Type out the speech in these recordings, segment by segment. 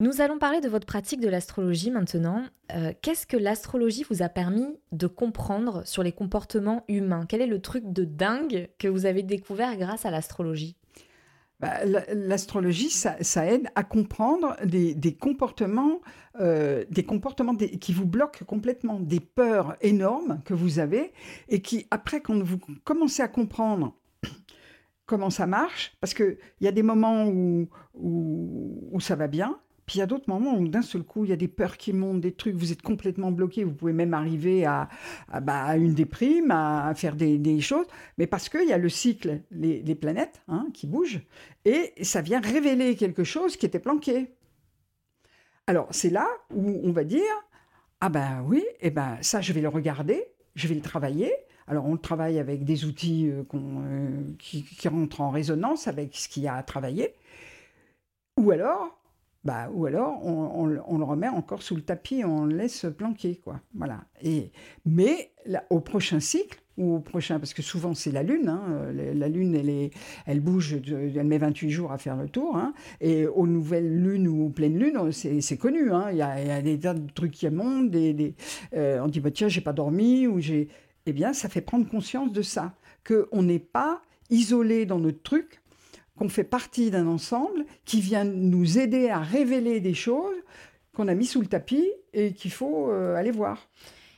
Nous allons parler de votre pratique de l'astrologie maintenant. Euh, qu'est-ce que l'astrologie vous a permis de comprendre sur les comportements humains? Quel est le truc de dingue que vous avez découvert grâce à l'astrologie? Bah, L'astrologie, ça, aide à comprendre des, comportements, euh, des comportements qui vous bloquent complètement, des peurs énormes que vous avez et qui, après, quand vous commencez à comprendre comment ça marche, parce qu'il y a des moments où ça va bien, puis il y a d'autres moments où d'un seul coup, il y a des peurs qui montent, des trucs, vous êtes complètement bloqué, vous pouvez même arriver à, bah, une déprime, à, faire des, choses, mais parce qu'il y a le cycle, les, planètes hein, qui bougent, et ça vient révéler quelque chose qui était planqué. Alors c'est là où on va dire, ah ben oui, eh ben ça je vais le regarder, je vais le travailler. Alors on le travaille avec des outils euh, euh, qui rentrent en résonance avec ce qu'il y a à travailler. Ou alors, bah, ou alors on, le remet encore sous le tapis on le laisse planquer. Quoi. Voilà. Et, mais au prochain cycle, ou au prochain, parce que souvent c'est la Lune, hein, la Lune elle, est, elle bouge, elle met 28 jours à faire le tour, hein, et aux nouvelles lunes ou aux pleines lunes, c'est connu, hein, il, y a, des tas de trucs qui montent, euh, on dit bah, tiens j'ai pas dormi, ou j'ai... Eh bien ça fait prendre conscience de ça, qu'on n'est pas isolé dans notre truc, qu'on fait partie d'un ensemble qui vient nous aider à révéler des choses qu'on a mis sous le tapis et qu'il faut euh, aller voir.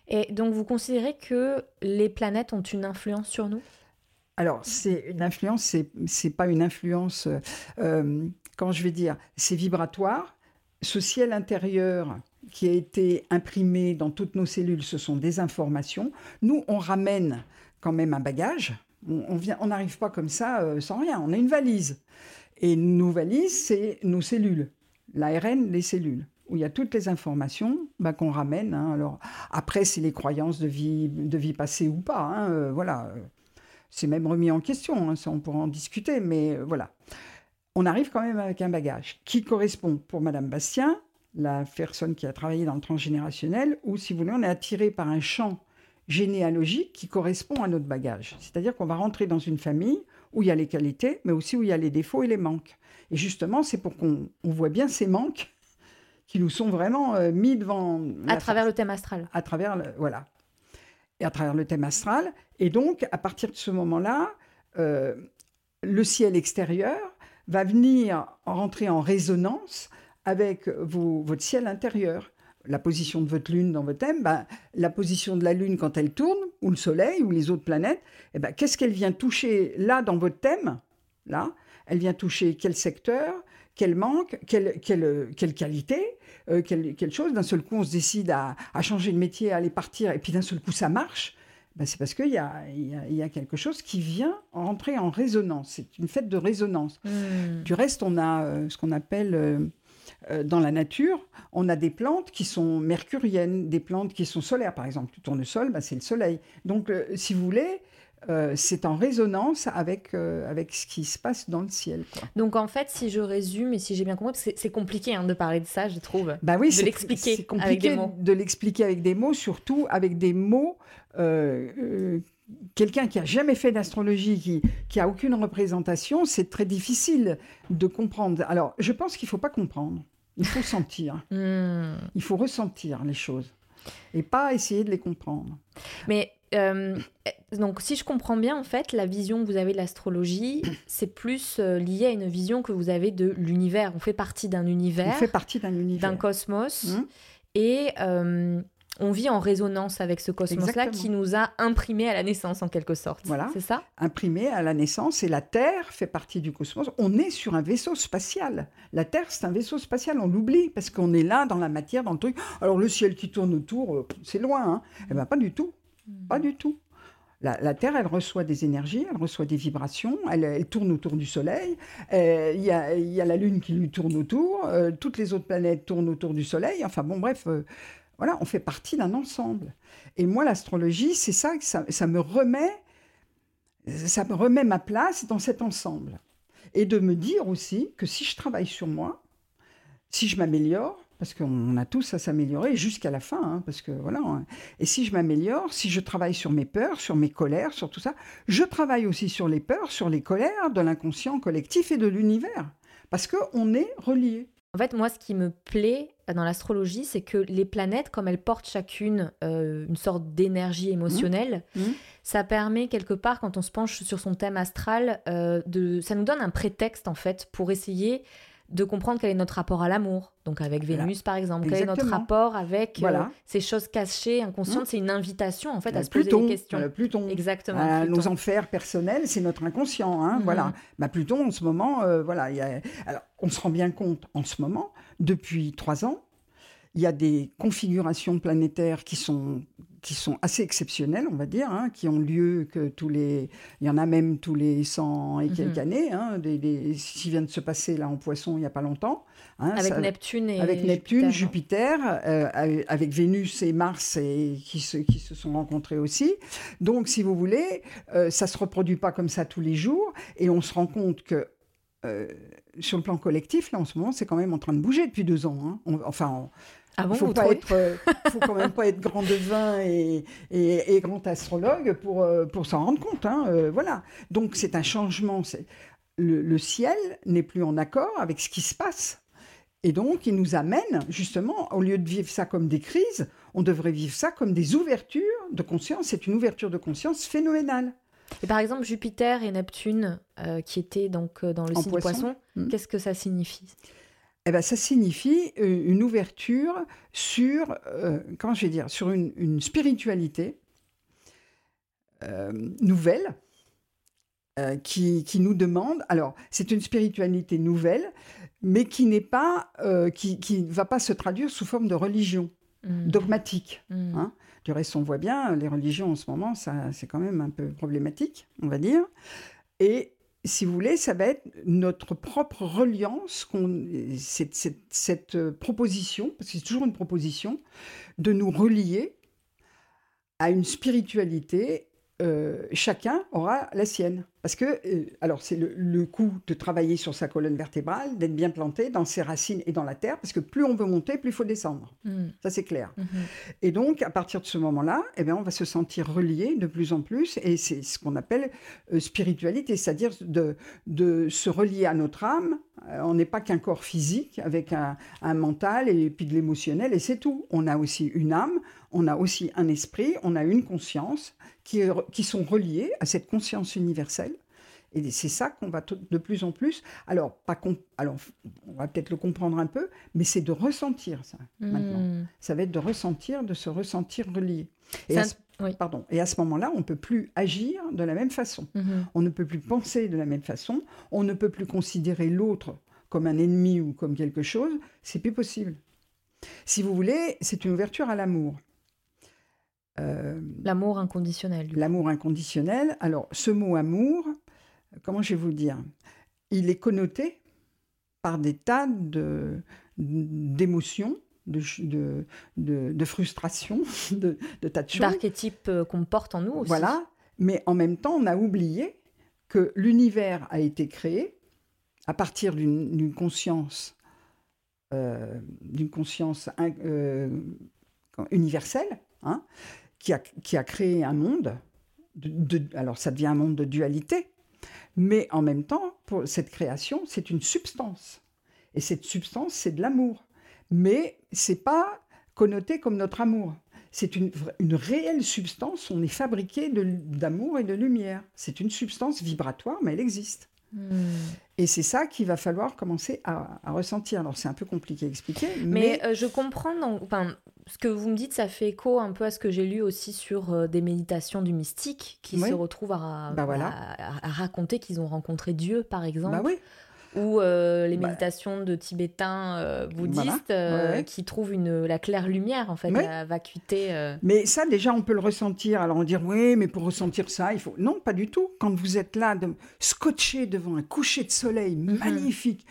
Et donc vous considérez que les planètes ont une influence sur nous? Alors c'est une influence, c'est c'est pas une influence, euh, euh, comment je vais dire, c'est vibratoire. Ce ciel intérieur qui a été imprimé dans toutes nos cellules, ce sont des informations. Nous, on ramène quand même un bagage on n'arrive pas comme ça euh, sans rien. On a une valise. Et nos valises, c'est nos cellules. L'ARN, les cellules où il y a toutes les informations bah, qu'on ramène. Hein. Alors après, c'est les croyances de vie, de vie passée ou pas. Hein, euh, voilà, c'est même remis en question. Hein, on pourra en discuter, mais euh, voilà. On arrive quand même avec un bagage qui correspond pour Madame Bastien, la personne qui a travaillé dans le transgénérationnel, ou si vous voulez, on est attiré par un champ généalogique qui correspond à notre bagage. C'est-à-dire qu'on va rentrer dans une famille où il y a les qualités, mais aussi où il y a les défauts et les manques. Et justement, c'est pour qu'on voit bien ces manques qui nous sont vraiment euh, mis devant... À travers le thème astral. À travers, le, voilà. Et à travers le thème astral. Et donc, à partir de ce moment-là, euh, le ciel extérieur va venir rentrer en résonance avec votre ciel intérieur la position de votre lune dans votre thème, ben, la position de la lune quand elle tourne, ou le soleil, ou les autres planètes, eh ben, qu'est-ce qu'elle vient toucher là dans votre thème Là, elle vient toucher quel secteur, quel manque, quelle, quelle, quelle qualité, euh, quelle, chose? D'un seul coup, on se décide à, changer de métier, à aller partir, et puis d'un seul coup, ça marche. Ben, c'est parce qu'il y a, il y, a, quelque chose qui vient entrer en résonance. C'est une fête de résonance. Mmh. Du reste, on a euh, ce qu'on appelle... Euh, dans la nature, on a des plantes qui sont mercuriennes, des plantes qui sont solaires. Par exemple, le tournesol, bah, c'est le soleil. Donc, euh, si vous voulez, euh, c'est en résonance avec, avec ce qui se passe dans le ciel. Donc en fait, si je résume et si j'ai bien compris, c'est compliqué hein, de parler de ça, je trouve. Bah oui, de l'expliquer compliqué de l'expliquer avec des mots, surtout avec des mots. Quelqu'un qui a jamais fait d'astrologie, qui, qui a aucune représentation, c'est très difficile de comprendre. Alors, je pense qu'il faut pas comprendre. Il faut sentir. Hmm. Il faut ressentir les choses et pas essayer de les comprendre. Mais euh, donc, si je comprends bien, en fait, la vision que vous avez de l'astrologie, c'est plus euh, lié à une vision que vous avez de l'univers. On fait partie d'un univers. On fait partie d'un univers. D'un cosmos. Hum. Et euh, on vit en résonance avec ce cosmos-là qui nous a imprimé à la naissance en quelque sorte. Voilà. C'est ça? Imprimé à la naissance et la Terre fait partie du cosmos. On est sur un vaisseau spatial. La Terre, c'est un vaisseau spatial. On l'oublie parce qu'on est là dans la matière, dans le truc. Alors le ciel qui tourne autour, euh, c'est loin. Hein eh bien, pas du tout. Hmm. Pas du tout. La, Terre, elle reçoit des énergies, elle reçoit des vibrations, elle, tourne autour du Soleil, euh, il y, a, la Lune qui lui tourne autour, euh, toutes les autres planètes tournent autour du Soleil, enfin bon, bref, voilà, on fait partie d'un ensemble. Et moi, l'astrologie, c'est ça, ça, ça me remet, ça me remet ma place dans cet ensemble. Et de me dire aussi que si je travaille sur moi, si je m'améliore, parce qu'on a tous à s'améliorer jusqu'à la fin, hein, parce que voilà. Hein. Et si je m'améliore, si je travaille sur mes peurs, sur mes colères, sur tout ça, je travaille aussi sur les peurs, sur les colères de l'inconscient collectif et de l'univers, parce qu'on est reliés. En fait, moi, ce qui me plaît dans l'astrologie, c'est que les planètes, comme elles portent chacune euh, une sorte d'énergie émotionnelle, Mmh. Mmh. ça permet quelque part, quand on se penche sur son thème astral, euh, de, ça nous donne un prétexte en fait pour essayer de comprendre quel est notre rapport à l'amour. Donc avec Voilà. Vénus par exemple, quel est notre rapport avec euh, ces choses cachées, inconscientes. Mmh. C'est une invitation en fait à Euh, se poser Pluton, des questions. euh, Pluton. Exactement. Euh, Pluton. nos enfers personnels, c'est notre inconscient. Hein, Mhm. Voilà. Bah, Pluton, en ce moment, voilà, il y a... Alors, on se rend bien compte, en ce moment, depuis trois ans, il y a des configurations planétaires qui sont, qui sont assez exceptionnelles, on va dire, hein, qui ont lieu que tous les... Il y en a même tous les 100 et quelques Mhm. années, hein, des, des... ce qui vient de se passer là en Poisson il n'y a pas longtemps. hein, avec ça- Neptune et avec Neptune, Jupiter. Jupiter, euh, avec Vénus et Mars et, qui, se, qui se sont rencontrés aussi. Donc, si vous voulez, euh, ça se reproduit pas comme ça tous les jours et on se rend compte que euh, sur le plan collectif, là, en ce moment, c'est quand même en train de bouger depuis deux ans. hein. On- enfin, on- Ah bon, il faut pas être, euh, faut quand même pas être grand devin et, et, et grand astrologue pour, euh, pour s'en rendre compte. hein, euh, voilà. Donc c'est un changement. Le, le ciel n'est plus en accord avec ce qui se passe. Et donc, il nous amène, justement, au lieu de vivre ça comme des crises, on devrait vivre ça comme des ouvertures de conscience. C'est une ouverture de conscience phénoménale. Et par exemple, Jupiter et Neptune, euh, qui étaient donc euh, dans le En signe Poisson. poisson, Mm. qu'est-ce que ça signifie? Eh ben, ça signifie euh, une ouverture sur, euh, comment je vais dire, sur une, une spiritualité euh, nouvelle euh, qui, qui nous demande. Alors, c'est une spiritualité nouvelle, mais qui n'est pas, qui, qui ne va pas se traduire sous forme de religion Mm. dogmatique. Mm. hein. Du reste, on voit bien, les religions en ce moment, ça, c'est quand même un peu problématique, on va dire. Et si vous voulez, ça va être notre propre reliance, cette, euh, proposition, parce que c'est toujours une proposition, de nous relier à une spiritualité. euh, chacun aura la sienne. Parce que, euh, alors, c'est le, le coup de travailler sur sa colonne vertébrale, d'être bien planté dans ses racines et dans la terre, parce que plus on veut monter, plus il faut descendre. Mm. Ça, c'est clair. Mhm. Et donc, à partir de ce moment-là, eh bien, on va se sentir relié de plus en plus, et c'est ce qu'on appelle euh, spiritualité, c'est-à-dire de, de se relier à notre âme. Euh, on n'est pas qu'un corps physique avec un, un mental et puis de l'émotionnel, et c'est tout. On a aussi une âme, on a aussi un esprit, on a une conscience qui, qui sont reliées à cette conscience universelle. Et c'est ça qu'on va de plus en plus. Alors, pas alors, on va peut-être le comprendre un peu, mais c'est de ressentir ça maintenant Mm. ça va être de ressentir, de se ressentir relié. Et à, ce, oui. pardon, et à ce moment-là, on ne peut plus agir de la même façon. Mhm. On ne peut plus penser de la même façon. On ne peut plus considérer l'autre comme un ennemi ou comme quelque chose. C'est plus possible. Si vous voulez, c'est une ouverture à l'amour. Euh, L'amour inconditionnel. L'amour inconditionnel. Alors, ce mot amour, comment je vais vous dire Il est connoté par des tas de- d'émotions, de, de, de, de frustrations, de, de tas de choses. D'archétypes euh, qu'on porte en nous aussi. Voilà. Mais en même temps, on a oublié que l'univers a été créé à partir d'une d'une conscience, euh, d'une conscience in- euh, universelle, hein, qui, a, qui a créé un monde. De, de- alors, ça devient un monde de dualité, mais en même temps, pour cette création, c'est une substance. Et cette substance, c'est de l'amour. Mais c'est pas connoté comme notre amour. C'est une, une réelle substance. On est fabriqué d'amour et de lumière. C'est une substance vibratoire, mais elle existe. Mm. Et c'est ça qu'il va falloir commencer à, à ressentir. Alors, c'est un peu compliqué à expliquer, mais, Mais euh, je comprends, dans- enfin, ce que vous me dites, ça fait écho un peu à ce que j'ai lu aussi sur euh, des méditations du mystique qui Oui. se retrouvent à, Bah voilà. à- à raconter qu'ils ont rencontré Dieu, par exemple. bah oui, ou euh, les Bah. méditations de tibétains euh, bouddhistes Voilà. euh, Ouais, qui trouvent une, la claire lumière, en fait, Ouais. la vacuité. Mais ça, déjà, on peut le ressentir. Alors, on dit, oui, mais pour ressentir ça, il faut. Non, pas du tout. Quand vous êtes là, de... scotché devant un coucher de soleil Mhm. magnifique,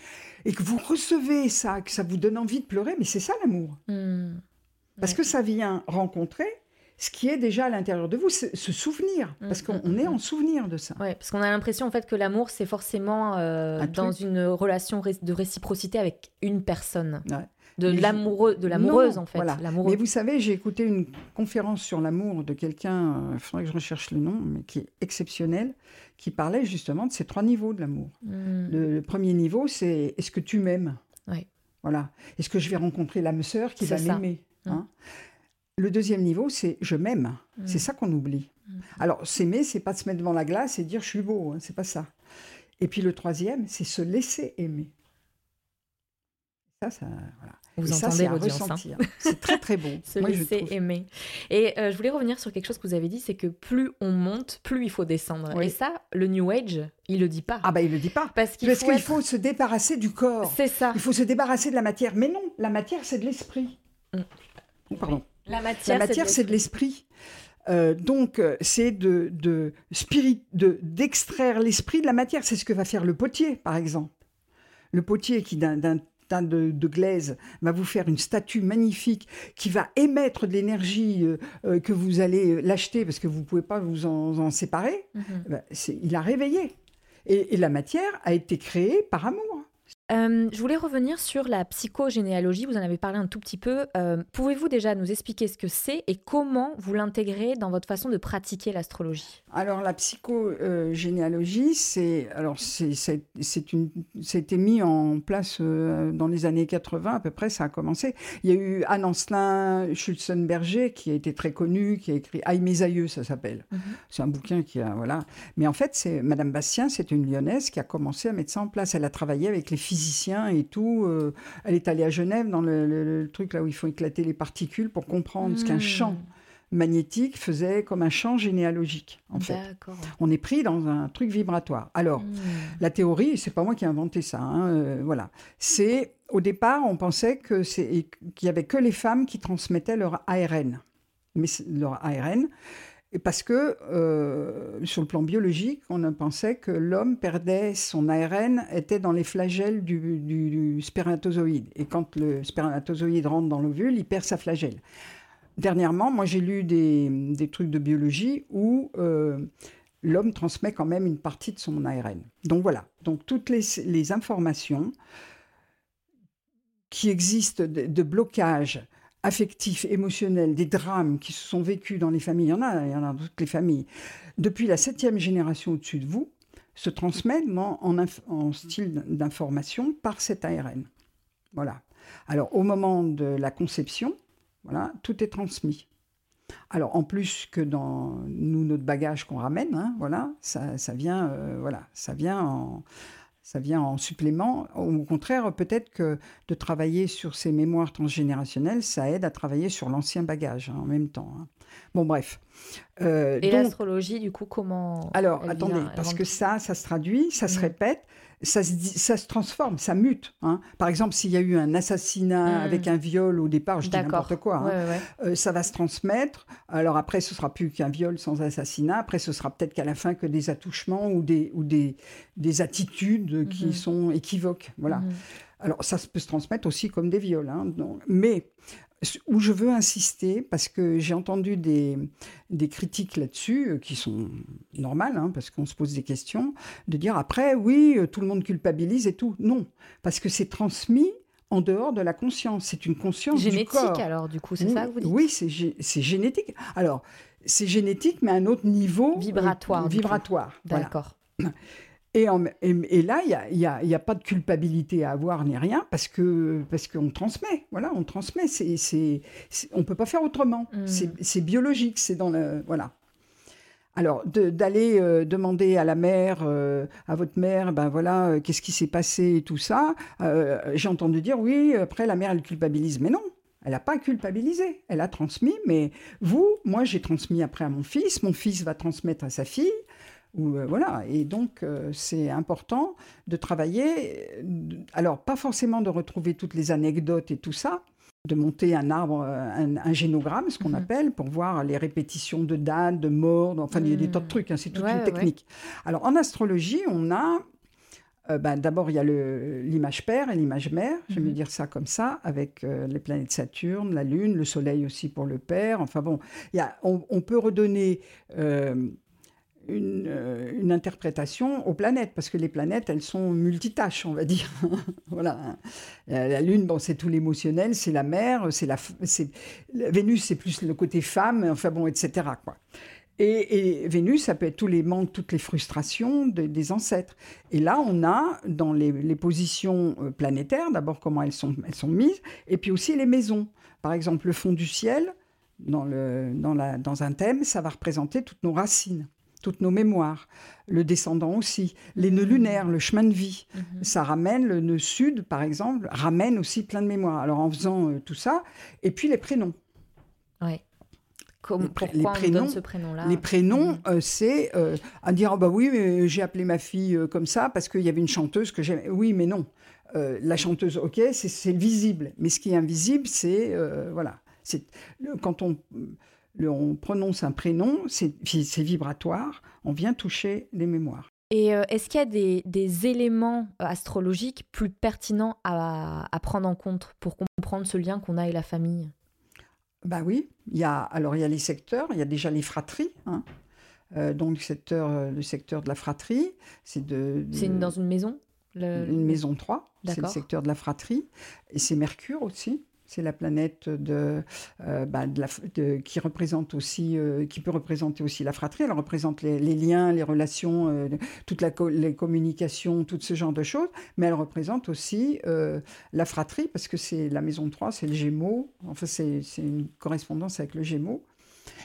et que vous recevez ça, que ça vous donne envie de pleurer, mais c'est ça l'amour. Hmm. Parce Ouais. que ça vient rencontrer ce qui est déjà à l'intérieur de vous, c'est ce souvenir. Parce Mm, qu'on mm, est mm. en souvenir de ça. Ouais, parce qu'on a l'impression en fait que l'amour c'est forcément euh, Un dans truc. une relation de réciprocité avec une personne, Ouais. de l'amoureux, de l'amoureuse en fait, voilà. Mais vous savez, j'ai écouté une conférence sur l'amour de quelqu'un, il faudrait que je recherche le nom, mais qui est exceptionnel, qui parlait justement de ces trois niveaux de l'amour. Le, le premier niveau, c'est est-ce que tu m'aimes? Ouais. Voilà. Est-ce que je vais rencontrer l'âme sœur qui va m'aimer? Hein Le deuxième niveau, c'est je m'aime. Mm. C'est ça qu'on oublie. Mm. Alors, s'aimer, c'est pas se mettre devant la glace et dire je suis beau. Hein, c'est pas ça. Et puis le troisième, c'est se laisser aimer. Ça, ça, voilà. Vous entendez l'audience. Hein. C'est très très bon. Se laisser aimer. Et euh, je voulais revenir sur quelque chose que vous avez dit, c'est que plus on monte, plus il faut descendre. Et ça, le New Age, il le dit pas. Ah bah il le dit pas. Parce qu'il faut, se débarrasser du corps. C'est ça. Il faut se débarrasser de la matière. Mais non, la matière c'est de l'esprit. Mm. Oh, pardon. La matière, la matière c'est de l'esprit. Euh, donc, euh, c'est de, de, spirit, de d'extraire l'esprit de la matière. C'est ce que va faire le potier, par exemple. Le potier qui, d'un de, de, glaise va vous faire une statue magnifique qui va émettre de l'énergie euh, que vous allez l'acheter parce que vous ne pouvez pas vous en, séparer, mhm. eh ben, il a réveillé. et, la matière a été créée par amour. Euh, je voulais revenir sur la psychogénéalogie. Vous en avez parlé un tout petit peu. Euh, pouvez-vous déjà nous expliquer ce que c'est et comment vous l'intégrez dans votre façon de pratiquer l'astrologie? Alors la psychogénéalogie, c'est alors c'était mis en place euh, dans les années 80 à peu près. Ça a commencé. Il y a eu Anne Ancelin Schulzenberger qui a été très connu, qui a écrit Aïe mes aïeux, ça s'appelle. Mhm. C'est un bouquin qui a voilà. Mais en fait, c'est Madame Bastien, c'est une lyonnaise qui a commencé à mettre ça en place. Elle a travaillé avec les filles physicien et tout. Euh, elle est allée à Genève dans le, truc là où il faut éclater les particules pour comprendre ce qu'un hmm. champ magnétique faisait comme un champ généalogique, en fait. On est pris dans un truc vibratoire. Alors, hmm. la théorie, c'est pas moi qui ai inventé ça, hein, euh, voilà. C'est, au départ, on pensait que c'est, qu'il y avait que les femmes qui transmettaient leur ARN. Mais leur ARN, parce que euh, sur le plan biologique, on pensait que l'homme perdait son ARN, était dans les flagelles du, spermatozoïde. Et quand le spermatozoïde rentre dans l'ovule, il perd sa flagelle. Dernièrement, moi j'ai lu des, trucs de biologie où euh, l'homme transmet quand même une partie de son ARN. Donc voilà, donc toutes les, informations qui existent de blocage affectifs, émotionnels, des drames qui se sont vécus dans les familles, il y en a, il y en a dans toutes les familles, depuis la septième génération au-dessus de vous, se transmettent en, style d'information par cet ARN. Voilà. Alors, au moment de la conception, voilà, tout est transmis. Alors, en plus que dans nous, notre bagage qu'on ramène, hein, voilà, ça, vient, euh, voilà, ça vient en, ça vient en supplément. Au contraire, peut-être que de travailler sur ces mémoires transgénérationnelles, ça aide à travailler sur l'ancien bagage hein, en même temps. Hein. Bon, bref. Euh, Et l'astrologie, du coup, comment Alors, attendez, parce que ça, ça se traduit, ça se mmh. répète ça se, ça se transforme, ça mute. Hein. Par exemple, s'il y a eu un assassinat hmm. avec un viol au départ, je dis n'importe quoi, hein, euh, ça va se transmettre. Alors après, ce sera plus qu'un viol sans assassinat. Après, ce sera peut-être qu'à la fin que des attouchements ou des, ou des, des attitudes qui hmm. sont équivoques. Voilà. Hmm. Alors ça peut se transmettre aussi comme des viols. Hein, mais où je veux insister, parce que j'ai entendu des, des critiques là-dessus, euh, qui sont normales, hein, parce qu'on se pose des questions, de dire après, oui, euh, tout le monde culpabilise et tout. Non, parce que c'est transmis en dehors de la conscience. C'est une conscience génétique, du corps. alors, du coup, c'est ça que vous dites? Oui, c'est génétique. Alors, c'est génétique, mais à un autre niveau. Vibratoire. vibratoire. D'accord. Et, et, là, il n'y a, pas de culpabilité à avoir ni rien parce que parce qu'on transmet. Voilà, on transmet. C'est, c'est, on peut pas faire autrement. Mm. C'est, biologique. C'est dans le voilà. Alors d'aller euh, demander à la mère, euh, à votre mère, ben voilà, euh, qu'est-ce qui s'est passé et tout ça. j'ai entendu dire oui. Après, la mère elle culpabilise, mais non. Elle n'a pas culpabilisé, elle a transmis, mais vous, moi j'ai transmis après à mon fils, mon fils va transmettre à sa fille, euh, voilà. Et donc, euh, c'est important de travailler. Alors, pas forcément de retrouver toutes les anecdotes et tout ça, de monter un arbre, un, génogramme, ce qu'on mhm. appelle, pour voir les répétitions de dates, de morts. Enfin, il y a des tas de hmm. trucs. Hein, c'est toute une technique. Alors, en astrologie, on a euh, ben, D'abord, il y a l'image père et l'image mère, je vais me mhm. dire ça comme ça, avec les planètes Saturne, la Lune, le Soleil aussi pour le père. Enfin bon, y a, on, peut redonner euh, une, interprétation aux planètes, parce que les planètes, elles sont multitâches, on va dire. voilà. La, Lune, bon, c'est tout l'émotionnel, c'est la mer, c'est la, Vénus, c'est plus le côté femme, enfin bon, etc. Quoi. Et, Vénus, ça peut être tous les manques, toutes les frustrations des ancêtres. Et là, on a dans les, positions euh, planétaires, d'abord comment elles sont, elles sont mises, et puis aussi les maisons. Par exemple, le fond du ciel, dans, le, dans, la, dans un thème, ça va représenter toutes nos racines toutes nos mémoires, le descendant aussi, les nœuds lunaires, le chemin de vie. Mhm. Ça ramène, le nœud sud, par exemple, ramène aussi plein de mémoires. Alors en faisant euh, tout ça, et puis les prénoms. Oui. Comme, pourquoi les prénoms, on donne ce prénom-là Les prénoms, mhm. euh, c'est euh, à dire oh bah oui, j'ai appelé ma fille comme ça parce qu'il y avait une chanteuse que j'aimais. Oui, mais non. la chanteuse, ok, c'est visible. Mais ce qui est invisible, c'est voilà. C'est quand on on prononce un prénom, c'est vibratoire, on vient toucher les mémoires. Et euh, est-ce qu'il y a des, éléments euh, astrologiques plus pertinents à, prendre en compte pour comprendre ce lien qu'on a avec la famille? Bah oui, il y a, alors il y a les secteurs, il y a déjà les fratries. Hein. Euh, donc le secteur, le secteur de la fratrie, c'est de, C'est dans une maison Une maison 3, c'est le secteur de la fratrie. Et c'est Mercure aussi. C'est la planète de, euh, bah, qui représente aussi, euh, qui peut représenter aussi la fratrie. Elle représente les, liens, les relations, euh, toutes les communications, tout ce genre de choses. Mais elle représente aussi la fratrie parce que c'est la maison 3, c'est le Gémeaux. Enfin, c'est une correspondance avec le Gémeaux.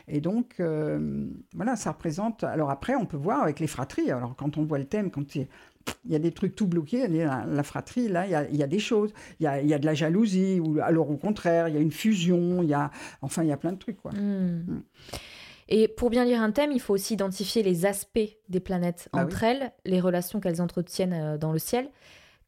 Et donc, voilà, ça représente. Alors après, on peut voir avec les fratries. Alors quand on voit le thème, quand il y a des trucs tout bloqués. La, la fratrie, là, il y a, des choses. Il y a, de la jalousie, ou alors au contraire, il y a une fusion. Il y a, enfin, il y a plein de trucs. Quoi. Hmm. Hmm. Et pour bien lire un thème, il faut aussi identifier les aspects des planètes ah entre elles, les relations qu'elles entretiennent euh, dans le ciel.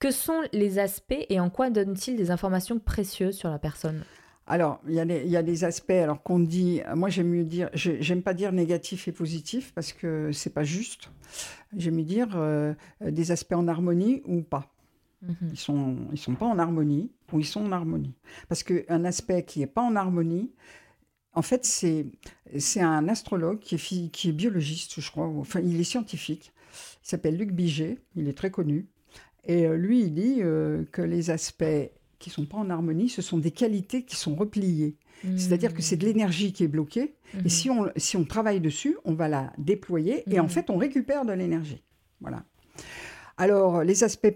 Que sont les aspects et en quoi donnent-ils des informations précieuses sur la personne? Alors, il y, a des, il y, a des aspects alors qu'on dit, moi j'aime mieux dire, j'aime pas dire négatif et positif parce que c'est pas juste. J'aime mieux dire euh, des aspects en harmonie ou pas. Mhm. Ils sont, ils sont pas en harmonie ou ils sont en harmonie. Parce qu'un aspect qui est pas en harmonie, en fait, c'est c'est un astrologue qui est, qui est biologiste, je crois. Enfin, il est scientifique. Il s'appelle Luc Biget. Il est très connu. Et euh, lui, il dit euh, que les aspects qui ne sont pas en harmonie, ce sont des qualités qui sont repliées. C'est-à-dire que c'est de l'énergie qui est bloquée. Et mhm. si on, si on travaille dessus, on va la déployer et en mhm. fait, on récupère de l'énergie. Voilà. Alors, les aspects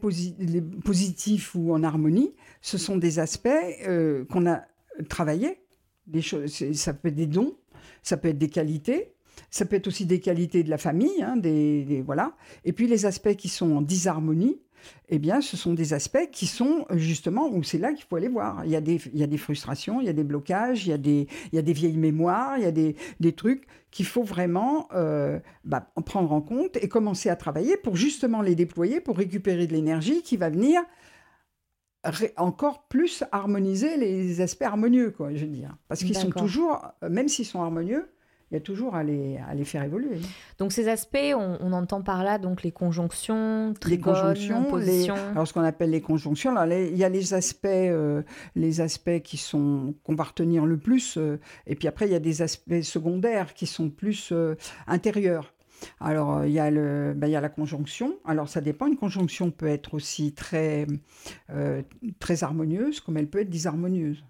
positifs ou en harmonie, ce sont des aspects euh, qu'on a travaillés. Des choses, ça peut être des dons, ça peut être des qualités, ça peut être aussi des qualités de la famille, hein, des, voilà. Et puis les aspects qui sont en disharmonie, eh bien, ce sont des aspects qui sont justement où c'est là qu'il faut aller voir. Il y, a des, il y a des frustrations, il y a des blocages, il y a des, il y a des vieilles mémoires, il y a des, des trucs qu'il faut vraiment euh, bah, prendre en compte et commencer à travailler pour justement les déployer, pour récupérer de l'énergie qui va venir encore plus harmoniser les aspects harmonieux, quoi, je veux dire. Parce qu'ils sont toujours, même s'ils sont harmonieux, il y a toujours à les, à les faire évoluer. Donc ces aspects, on, entend par là donc les conjonctions, trigones, les conjonctions, les, alors ce qu'on appelle les conjonctions, il y a les aspects, euh, les aspects qui sont qu'on va retenir le plus, euh, et puis après il y a des aspects secondaires qui sont plus euh, intérieurs. Alors, il y, a le, ben, il y a la conjonction. Alors, ça dépend. Une conjonction peut être aussi très, très harmonieuse, comme elle peut être disharmonieuse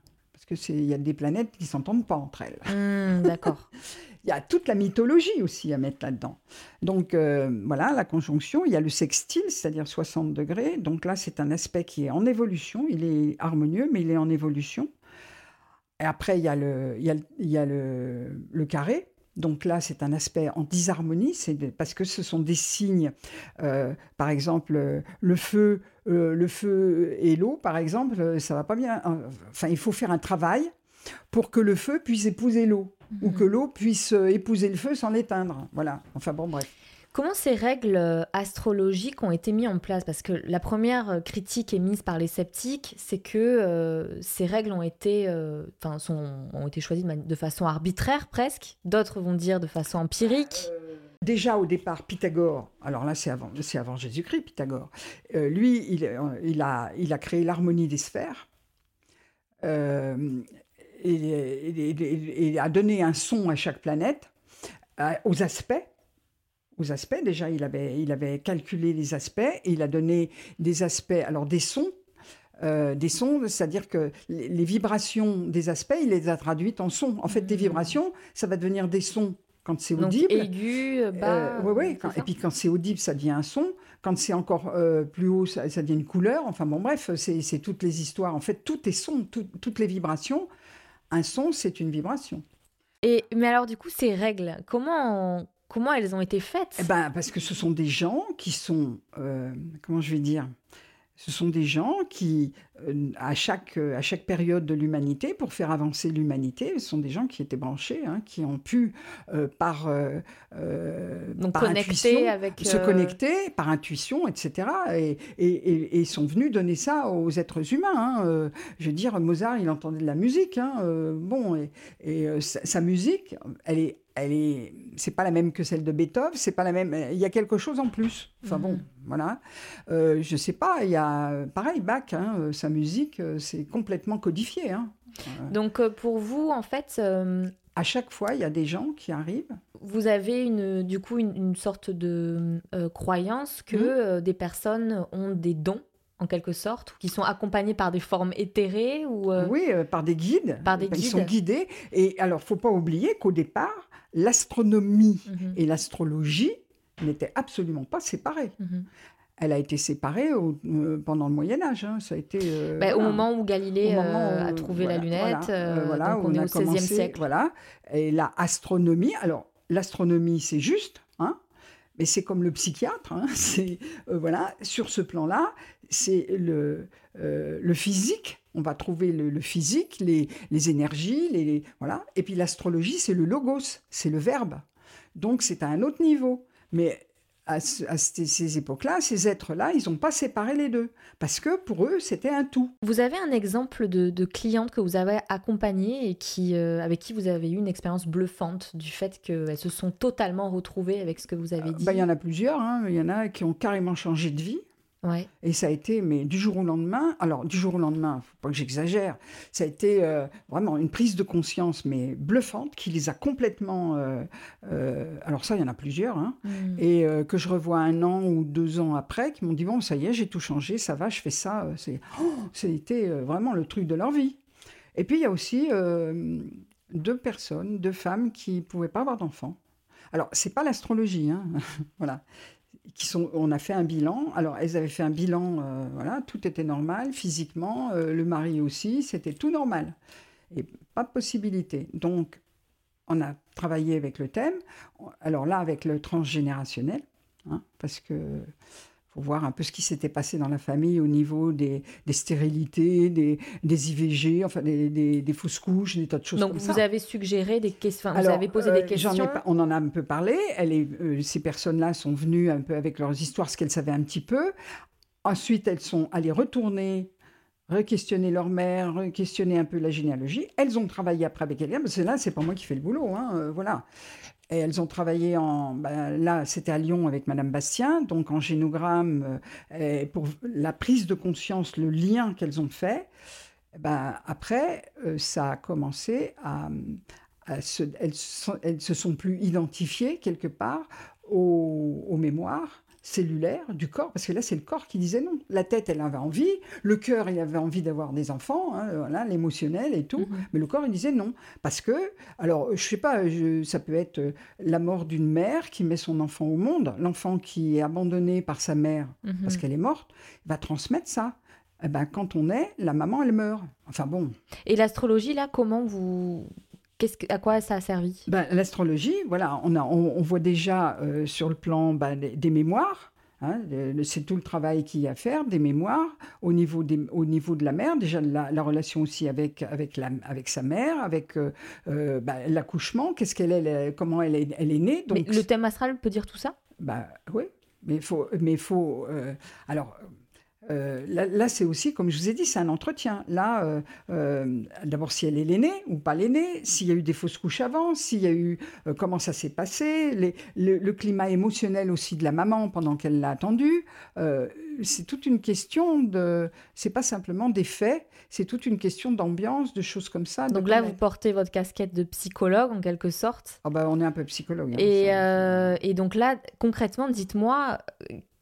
parce qu'il y a des planètes qui ne s'entendent pas entre elles. Hmm, d'accord. il y a toute la mythologie aussi à mettre là-dedans. Donc euh, voilà, la conjonction, il y a le sextile, c'est-à-dire 60 degrés. Donc là, c'est un aspect qui est en évolution. Il est harmonieux, mais il est en évolution. Et après, il y a le, il y a, il y a le, le carré. Donc là, c'est un aspect en disharmonie, c'est parce que ce sont des signes, euh, par exemple, le feu, euh, le feu et l'eau, par exemple, ça va pas bien. Enfin, il faut faire un travail pour que le feu puisse épouser l'eau, ou mhm. que l'eau puisse épouser le feu sans l'éteindre. Voilà. Enfin bon, bref. Comment ces règles euh, astrologiques ont été mises en place? Parce que la première euh, critique émise par les sceptiques, c'est que euh, ces règles ont été, ont été choisies de, façon arbitraire presque. D'autres vont dire de façon empirique. Déjà au départ, Pythagore, alors là c'est avant, avant Jésus-Christ, Pythagore, lui, il, il, a, il a créé l'harmonie des sphères. et, et, a donné un son à chaque planète, aux aspects aux aspects. Déjà, il avait, il avait calculé les aspects et il a donné des aspects, alors des sons, euh, des sons, c'est-à-dire que les, vibrations des aspects, il les a traduites en sons. En fait, des mmh. vibrations, ça va devenir des sons Quand c'est audible, aigu, bas. euh, ouais, ouais, quand- et puis quand c'est audible, ça devient un son. Quand c'est encore euh, plus haut, ça, ça devient une couleur. Enfin bon, bref, c'est toutes les histoires. En fait, tout est son, tout- toutes les vibrations. Un son, c'est une vibration. Et mais alors du coup, ces règles, comment comment elles ont été faites? Eh ben, parce que ce sont des gens qui sont, euh, comment je vais dire, ce sont des gens qui, euh, à, chaque, euh, à chaque période de l'humanité, pour faire avancer l'humanité, ce sont des gens qui étaient branchés, hein, qui ont pu, euh, par, Donc par connectés intuition, avec se connecter par intuition, etc. Et, et, et- et sont venus donner ça aux êtres humains. hein. Je veux dire, Mozart, il entendait de la musique. hein, bon, et, sa, sa musique, elle est, elle est, c'est pas la même que celle de Beethoven. C'est pas la même. Il y a quelque chose en plus. Enfin bon, Mhm. voilà. Euh, je sais pas. Il y a pareil, Bach. hein, euh, sa musique, euh, c'est complètement codifié. hein. Donc pour vous, en fait, euh, À chaque fois, il y a des gens qui arrivent. vous avez une, du coup une, une sorte de euh, croyance que Mhm. des personnes ont des dons, en quelque sorte, qui sont accompagnées par des formes éthérées ou euh, Oui, euh, par des guides. Par des Ils sont guidés. Et alors, faut pas oublier qu'au départ, l'astronomie mhm, et l'astrologie n'étaient absolument pas séparées. mhm. Elle a été séparée au- euh, pendant le Moyen Âge. hein. Ça a été. euh, Bah, Au moment où Galilée moment euh, a trouvé voilà, la lunette, voilà, voilà, donc où on est a au XVIe siècle. Voilà. Et la astronomie. Alors, l'astronomie, c'est juste, hein, mais c'est comme le psychiatre. hein, c'est euh, voilà. Sur ce plan-là, c'est le euh, le physique. On va trouver le, physique, les, les énergies, les, les- voilà. Et puis l'astrologie, c'est le logos, c'est le verbe. Donc c'est à un autre niveau. Mais à, ce- à ces, époques-là, ces êtres-là, ils n'ont pas séparé les deux. Parce que pour eux, c'était un tout. Vous avez un exemple de, de cliente que vous avez accompagnée et qui, euh, avec qui vous avez eu une expérience bluffante du fait qu'elles se sont totalement retrouvées avec ce que vous avez dit? Bah, Il y en a plusieurs. hein. Il y en a qui ont carrément changé de vie. Ouais. Et ça a été, mais du jour au lendemain, alors du jour au lendemain, faut pas que j'exagère, ça a été euh, vraiment une prise de conscience, mais bluffante, qui les a complètement. euh, euh, alors ça, il y en a plusieurs, hein, Mm. et que je revois un an ou deux ans après, qui m'ont dit bon, ça y est, j'ai tout changé, ça va, je fais ça. C'est, oh, c'était vraiment le truc de leur vie. Et puis il y a aussi deux personnes, deux femmes qui pouvaient pas avoir d'enfants. Alors c'est pas l'astrologie, hein, voilà. On a fait un bilan. Alors elles avaient fait un bilan, euh, voilà, tout était normal physiquement, euh, le mari aussi, c'était tout normal et pas de possibilité. Donc on a travaillé avec le thème. Alors là, avec le transgénérationnel, hein, parce que faut voir un peu ce qui s'était passé dans la famille au niveau des, des stérilités, des, des IVG, enfin des, fausses couches, des tas de choses Donc comme vous ça. avez suggéré des questions, vous avez posé euh, des ai questions. on en a un peu parlé. Elle est, euh, ces personnes-là sont venues un peu avec leurs histoires, ce qu'elles savaient un petit peu. Ensuite, elles sont allées retourner, re-questionner leur mère, re-questionner un peu la généalogie. Elles ont travaillé après avec quelqu'un, parce que là, c'est pas moi qui fais le boulot, hein, euh, voilà. Et elles ont travaillé en. ben, là, c'était à Lyon avec Madame Bastien, donc en génogramme, euh, pour la prise de conscience, le lien qu'elles ont fait. Ben, après, euh, ça a commencé à. elles, se- sont plus identifiées quelque part aux mémoires cellulaires du corps, parce que là, c'est le corps qui disait non. La tête, elle avait envie, le cœur, il avait envie d'avoir des enfants, hein, voilà, l'émotionnel et tout, Mhm. mais le corps, il disait non. Parce que, alors, je sais pas, je- ça peut être euh, la mort d'une mère qui met son enfant au monde, l'enfant qui est abandonné par sa mère Mhm. parce qu'elle est morte, va transmettre ça. Eh ben, quand on est, la maman, elle meurt. Enfin bon, Et l'astrologie, là, comment vous. Que... À quoi ça a servi? Ben, L'astrologie, voilà, on, a, on, on voit déjà euh, sur le plan ben, des, des mémoires. hein, c'est tout le travail qu'il y a à faire, des mémoires, au niveau, des, au niveau de la mère, déjà la, la relation aussi avec, avec, la, avec sa mère, avec euh, euh, ben, l'accouchement, qu'est-ce qu'elle est, comment elle est, elle est née. Donc, Mais le thème astral peut dire tout ça? Bah oui, mais il faut, mais faut. euh, alors. Euh, là, là, c'est aussi, comme je vous ai dit, c'est un entretien. Là, euh, euh, d'abord, si elle est l'aînée ou pas l'aînée, s'il y a eu des fausses couches avant, s'il y a eu comment ça s'est passé, les- le, le climat émotionnel aussi de la maman pendant qu'elle l'a attendue. C'est toute une question de. C'est pas simplement des faits, c'est toute une question d'ambiance, de choses comme ça. Donc là, vous portez votre casquette de psychologue, en quelque sorte. Ah bah, on est un peu psychologue. hein, Et, donc là, concrètement, dites-moi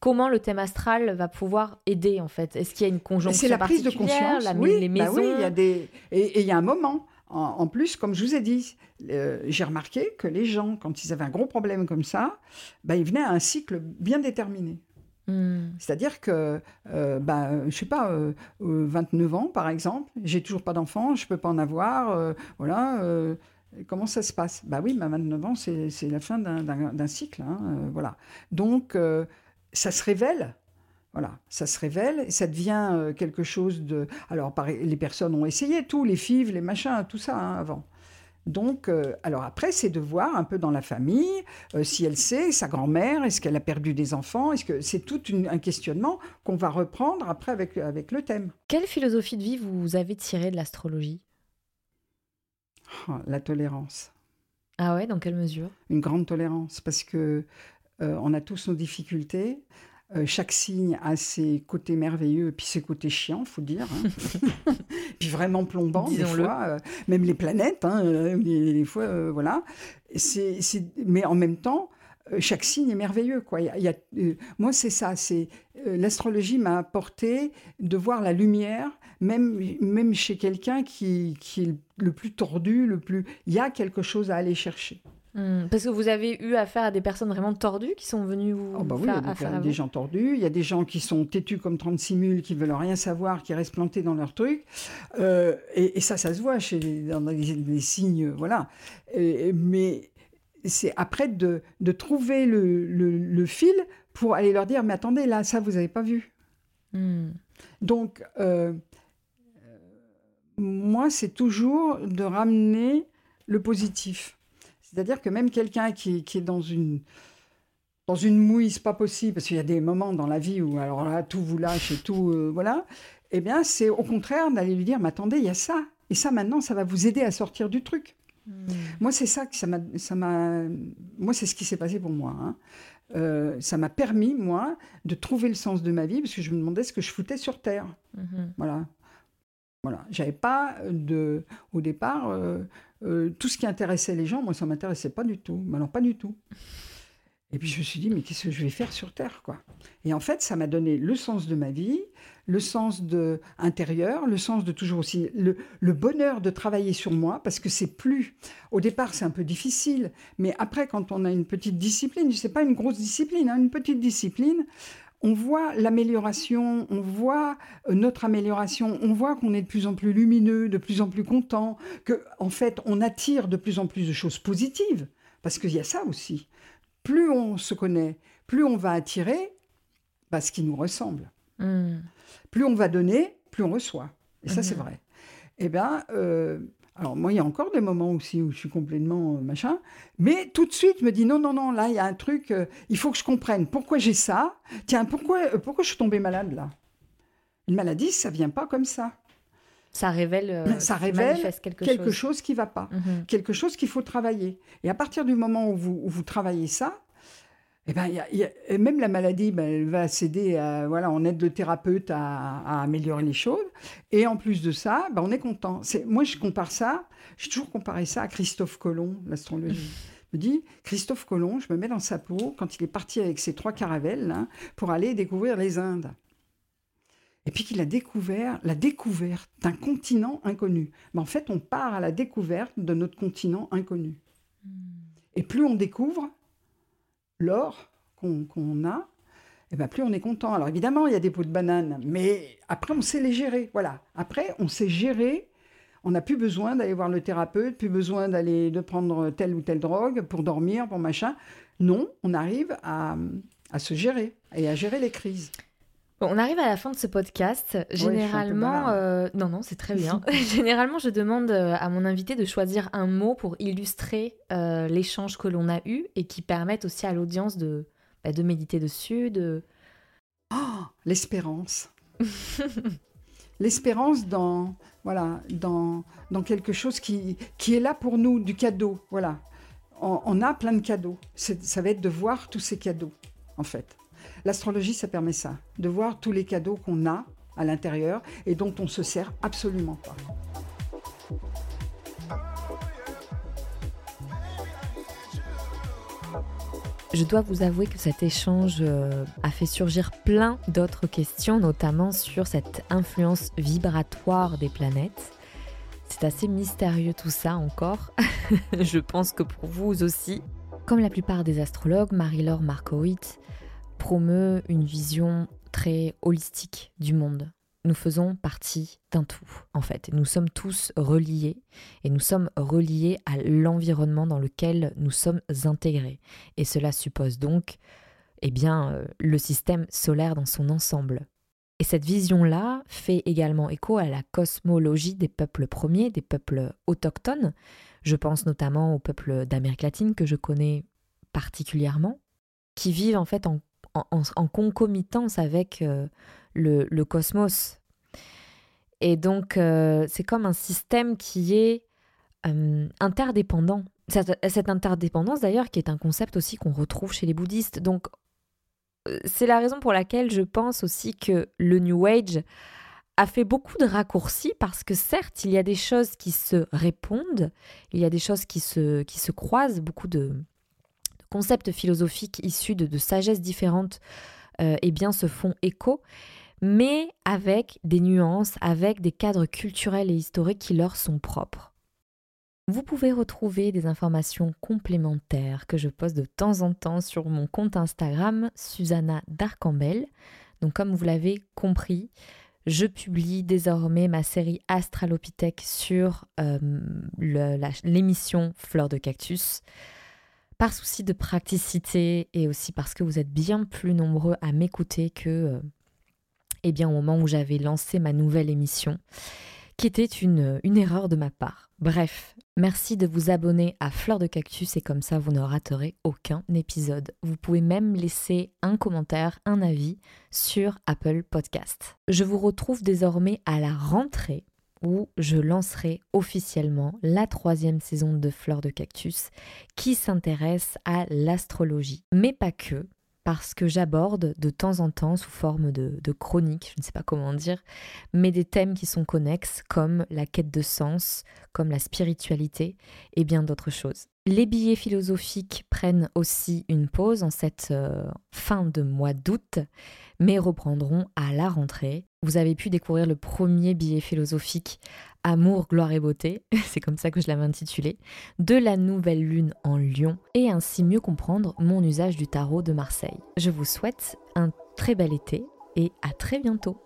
comment le thème astral va pouvoir aider en fait? Est-ce qu'il y a une conjonction C'est la prise de conscience. la- oui, les bah maisons? oui, il y a des et il y a un moment, En, plus, comme je vous ai dit, euh, j'ai remarqué que les gens, quand ils avaient un gros problème comme ça, bah, ils venaient à un cycle bien déterminé. Hmm. C'est-à-dire que, euh, bah, je sais pas, 29 ans par exemple, j'ai toujours pas d'enfant, je peux pas en avoir, voilà. comment ça se passe? Bah oui, ma 29 ans, c'est la fin d'un cycle, hein, voilà. Donc, ça se révèle voilà, ça se révèle et ça devient euh, quelque chose de. Alors, les personnes ont essayé tout, les fives, les machins, tout ça hein, avant. Donc, euh, alors après, c'est de voir un peu dans la famille euh, si elle sait, sa grand-mère, est-ce qu'elle a perdu des enfants Est-ce que c'est tout un questionnement qu'on va reprendre après avec, avec le thème. Quelle philosophie de vie vous avez tirée de l'astrologie? Oh, La tolérance. Ah ouais, dans quelle mesure? Une grande tolérance, parce que on a tous nos difficultés. Euh, chaque signe a ses côtés merveilleux et puis ses côtés chiants, faut dire. Hein. puis vraiment plombant des fois, euh, même les planètes, hein, euh, des, fois, voilà. C'est, mais en même temps, chaque signe est merveilleux. Quoi. Il y a, moi, c'est ça. C'est l'astrologie m'a apporté de voir la lumière, même même chez quelqu'un qui, qui est le plus tordu, le plus. Il y a quelque chose à aller chercher. Hmm. parce que vous avez eu affaire à des personnes vraiment tordues qui sont venues vous oh bah oui, il y a des, gens tordus, il y a des gens qui sont têtus comme 36 mules, qui veulent rien savoir, qui restent plantés dans leur truc. Euh, et, ça, ça se voit chez, dans les, signes, voilà. mais c'est après de, de trouver le, le, fil pour aller leur dire, mais attendez, là, ça, vous n'avez pas vu. Hmm. Donc, euh, moi, c'est toujours de ramener le positif. C'est-à-dire que même quelqu'un qui, est dans une, dans une c'est pas possible, parce qu'il y a des moments dans la vie où alors là, tout vous lâche et tout, euh, voilà. Eh bien, c'est au contraire d'aller lui dire, mais attendez, il y a ça. Et ça, maintenant, ça va vous aider à sortir du truc. Hmm. Moi, c'est ça que ça m'a, ça m'a, moi, c'est ce qui s'est passé pour moi. Hein. Euh, ça m'a permis, moi, de trouver le sens de ma vie, parce que je me demandais ce que je foutais sur Terre. Hmm. Voilà. Voilà. J'avais pas de, au départ, euh, euh, tout ce qui intéressait les gens, moi, ça m'intéressait pas du tout. Mais non, pas du tout. Et puis je me suis dit, mais qu'est-ce que je vais faire sur Terre, quoi? Et en fait, ça m'a donné le sens de ma vie, le sens de intérieur, le sens de toujours aussi le, le bonheur de travailler sur moi, parce que c'est plus. Au départ, c'est un peu difficile, mais après, quand on a une petite discipline, c'est pas une grosse discipline, hein, une petite discipline, on voit l'amélioration, on voit euh, notre amélioration, on voit qu'on est de plus en plus lumineux, de plus en plus content, que en fait on attire de plus en plus de choses positives, parce qu'il y a ça aussi. Plus on se connaît, plus on va attirer bah, ce qui nous ressemble. Hmm. Plus on va donner, plus on reçoit. Et ça, c'est hmm. vrai. Eh bien, euh, alors moi, il y a encore des moments aussi où je suis complètement euh, machin, mais tout de suite, je me dis non, non, non, là, il y a un truc, euh, il faut que je comprenne pourquoi j'ai ça? Tiens, pourquoi, euh, pourquoi je suis tombée malade là? Une maladie, ça vient pas comme ça. Ça révèle, ça révèle quelque, chose. qui va pas, mhm. quelque chose qu'il faut travailler. Et à partir du moment où vous, où vous travaillez ça, eh ben, même la maladie, ben, elle va s'aider, à, voilà, on aide le thérapeute à, améliorer les choses. Et en plus de ça, ben, on est content. Moi, je compare ça, j'ai toujours comparé ça à Christophe Colomb, l'astrologie. Je me dis, Christophe Colomb, je me mets dans sa peau quand il est parti avec ses trois caravelles pour aller découvrir les Indes. Et puis qu'il a découvert la découverte d'un continent inconnu. Mais en fait, on part à la découverte de notre continent inconnu. Hmm. Et plus on découvre, l'or qu'on a, et eh ben plus on est content. Alors évidemment, il y a des pots de banane, mais après, on sait les gérer. Voilà. Après, on sait gérer. On n'a plus besoin d'aller voir le thérapeute, plus besoin d'aller de prendre telle ou telle drogue pour dormir, pour machin. Non, on arrive à, à se gérer et à gérer les crises on arrive à la fin de ce podcast. Généralement, euh, non, non, c'est très bien. Généralement, je demande euh, à mon invité de choisir un mot pour illustrer euh, l'échange que l'on a eu et qui permette aussi à l'audience de, bah, de méditer dessus. De... Oh, l'espérance. l'espérance dans, voilà, dans, dans quelque chose qui, qui est là pour nous, du cadeau. Voilà. On, on a plein de cadeaux. Ça va être de voir tous ces cadeaux, en fait. L'astrologie, ça permet ça, de voir tous les cadeaux qu'on a à l'intérieur et dont on se sert absolument pas. Je dois vous avouer que cet échange euh, a fait surgir plein d'autres questions, notamment sur cette influence vibratoire des planètes. c'est assez mystérieux tout ça encore. Je pense que pour vous aussi. Comme la plupart des astrologues, Marie-Laure Markowitz promeut une vision très holistique du monde. Nous faisons partie d'un tout, en fait. Nous sommes tous reliés et nous sommes reliés à l'environnement dans lequel nous sommes intégrés. Et cela suppose donc eh bien, euh, le système solaire dans son ensemble. Et cette vision-là fait également écho à la cosmologie des peuples premiers, des peuples autochtones. Je pense notamment aux peuples d'Amérique latine que je connais particulièrement, qui vivent en fait en, concomitance avec euh, le, cosmos. Et donc, euh, c'est comme un système qui est interdépendant. Cette, cette interdépendance, d'ailleurs, qui est un concept aussi qu'on retrouve chez les bouddhistes. Donc, c'est la raison pour laquelle je pense aussi que le New Age a fait beaucoup de raccourcis parce que certes, il y a des choses qui se répondent, il y a des choses qui se, qui se croisent, beaucoup de, concepts philosophiques issus de, de sagesses différentes euh, eh bien, se font écho, mais avec des nuances, avec des cadres culturels et historiques qui leur sont propres. Vous pouvez retrouver des informations complémentaires que je poste de temps en temps sur mon compte Instagram Susanna Darcambel. Donc comme vous l'avez compris, je publie désormais ma série Astralopithèque sur euh, l'émission Fleur de Cactus. Par souci de praticité et aussi parce que vous êtes bien plus nombreux à m'écouter que euh, eh bien, au moment où j'avais lancé ma nouvelle émission qui était une, une erreur de ma part. Bref, merci de vous abonner à Fleur de Cactus et comme ça vous ne raterez aucun épisode. Vous pouvez même laisser un commentaire, un avis sur Apple Podcast. Je vous retrouve désormais à la rentrée où je lancerai officiellement la troisième saison de Fleur de Cactus qui s'intéresse à l'astrologie. Mais pas que, parce que j'aborde de temps en temps sous forme de, de chronique, je ne sais pas comment dire, mais des thèmes qui sont connexes comme la quête de sens, comme la spiritualité et bien d'autres choses. Les billets philosophiques prennent aussi une pause en cette euh, fin de mois d'août, mais reprendront à la rentrée. Vous avez pu découvrir le premier billet philosophique Amour, gloire et beauté, c'est comme ça que je l'avais intitulé, de la nouvelle lune en Lion et ainsi mieux comprendre mon usage du tarot de Marseille. Je vous souhaite un très bel été et à très bientôt.